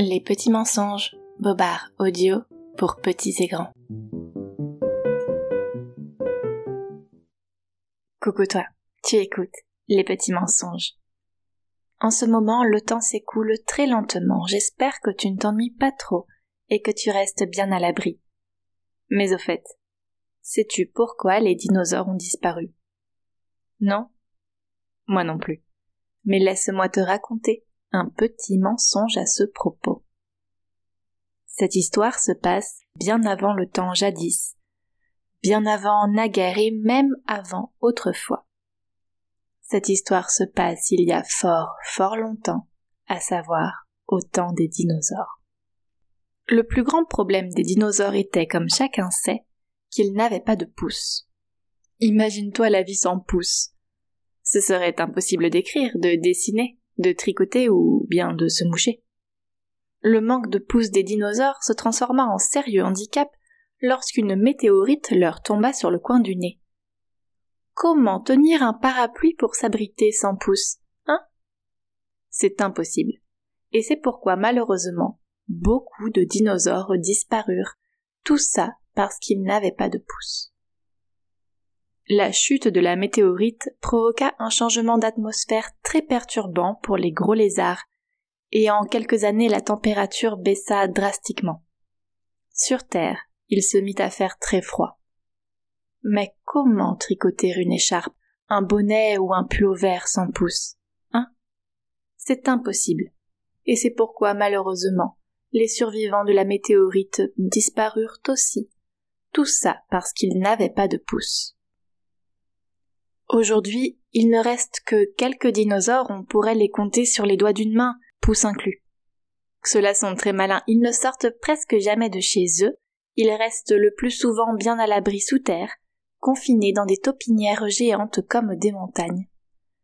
Les petits mensonges, Bobard audio pour petits et grands. Coucou toi, tu écoutes Les petits mensonges. En ce moment, le temps s'écoule très lentement. J'espère que tu ne t'ennuies pas trop et que tu restes bien à l'abri. Mais au fait, sais-tu pourquoi les dinosaures ont disparu? Non? Moi non plus. Mais laisse-moi te raconter un petit mensonge à ce propos. Cette histoire se passe bien avant le temps jadis, bien avant naguère et même avant autrefois. Cette histoire se passe il y a fort, fort longtemps, à savoir au temps des dinosaures. Le plus grand problème des dinosaures était, comme chacun sait, qu'ils n'avaient pas de pouce. Imagine-toi la vie sans pouce. Ce serait impossible d'écrire, de dessiner, de tricoter ou bien de se moucher. Le manque de pouces des dinosaures se transforma en sérieux handicap lorsqu'une météorite leur tomba sur le coin du nez. Comment tenir un parapluie pour s'abriter sans pouces, hein? C'est impossible. Et c'est pourquoi malheureusement beaucoup de dinosaures disparurent, tout ça parce qu'ils n'avaient pas de pouces. La chute de la météorite provoqua un changement d'atmosphère très perturbant pour les gros lézards, et en quelques années la température baissa drastiquement. Sur Terre, il se mit à faire très froid. Mais comment tricoter une écharpe, un bonnet ou un pull vert sans pouce Hein? C'est impossible. Et c'est pourquoi, malheureusement, les survivants de la météorite disparurent aussi. Tout ça parce qu'ils n'avaient pas de pouce. Aujourd'hui, il ne reste que quelques dinosaures, on pourrait les compter sur les doigts d'une main, pouces inclus. Ceux-là sont très malins, ils ne sortent presque jamais de chez eux, ils restent le plus souvent bien à l'abri sous terre, confinés dans des taupinières géantes comme des montagnes.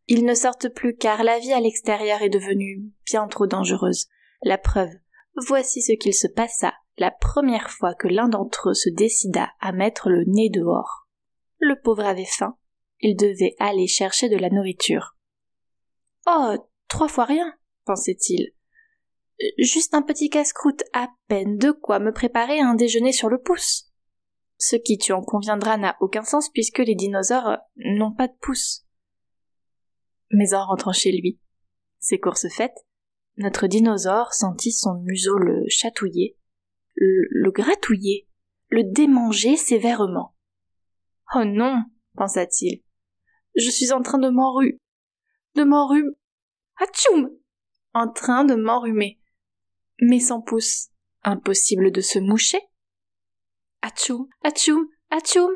Ils ne sortent plus car la vie à l'extérieur est devenue bien trop dangereuse. La preuve, voici ce qu'il se passa la première fois que l'un d'entre eux se décida à mettre le nez dehors. Le pauvre avait faim, il devait aller chercher de la nourriture. Oh, trois fois rien, pensait-il. Juste un petit casse-croûte, à peine de quoi me préparer un déjeuner sur le pouce. Ce qui, tu en conviendras, n'a aucun sens puisque les dinosaures n'ont pas de pouce. Mais en rentrant chez lui, ses courses faites, notre dinosaure sentit son museau le chatouiller, le, le gratouiller, le démanger sévèrement. Oh non, pensa-t-il. Je suis en train de m'enrhumer. De m'enrhumer. Atchoum! En train de m'enrhumer. Mais sans pouce. Impossible de se moucher. Atchoum, atchoum, atchoum!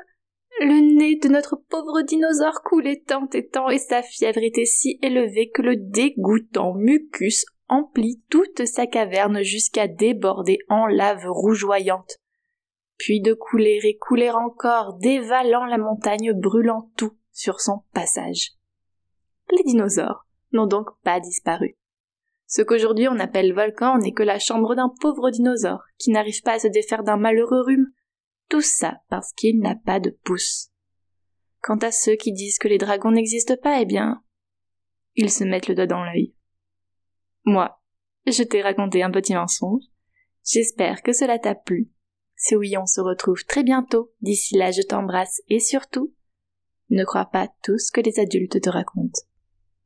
Le nez de notre pauvre dinosaure coulait tant et tant et sa fièvre était si élevée que le dégoûtant mucus emplit toute sa caverne jusqu'à déborder en lave rougeoyante puis de couler et couler encore, dévalant la montagne, brûlant tout sur son passage. Les dinosaures n'ont donc pas disparu. Ce qu'aujourd'hui on appelle volcan n'est que la chambre d'un pauvre dinosaure qui n'arrive pas à se défaire d'un malheureux rhume. Tout ça parce qu'il n'a pas de pouce. Quant à ceux qui disent que les dragons n'existent pas, eh bien, ils se mettent le doigt dans l'œil. Moi, je t'ai raconté un petit mensonge. J'espère que cela t'a plu si oui, on se retrouve très bientôt. D'ici là, je t'embrasse et surtout, ne crois pas tout ce que les adultes te racontent.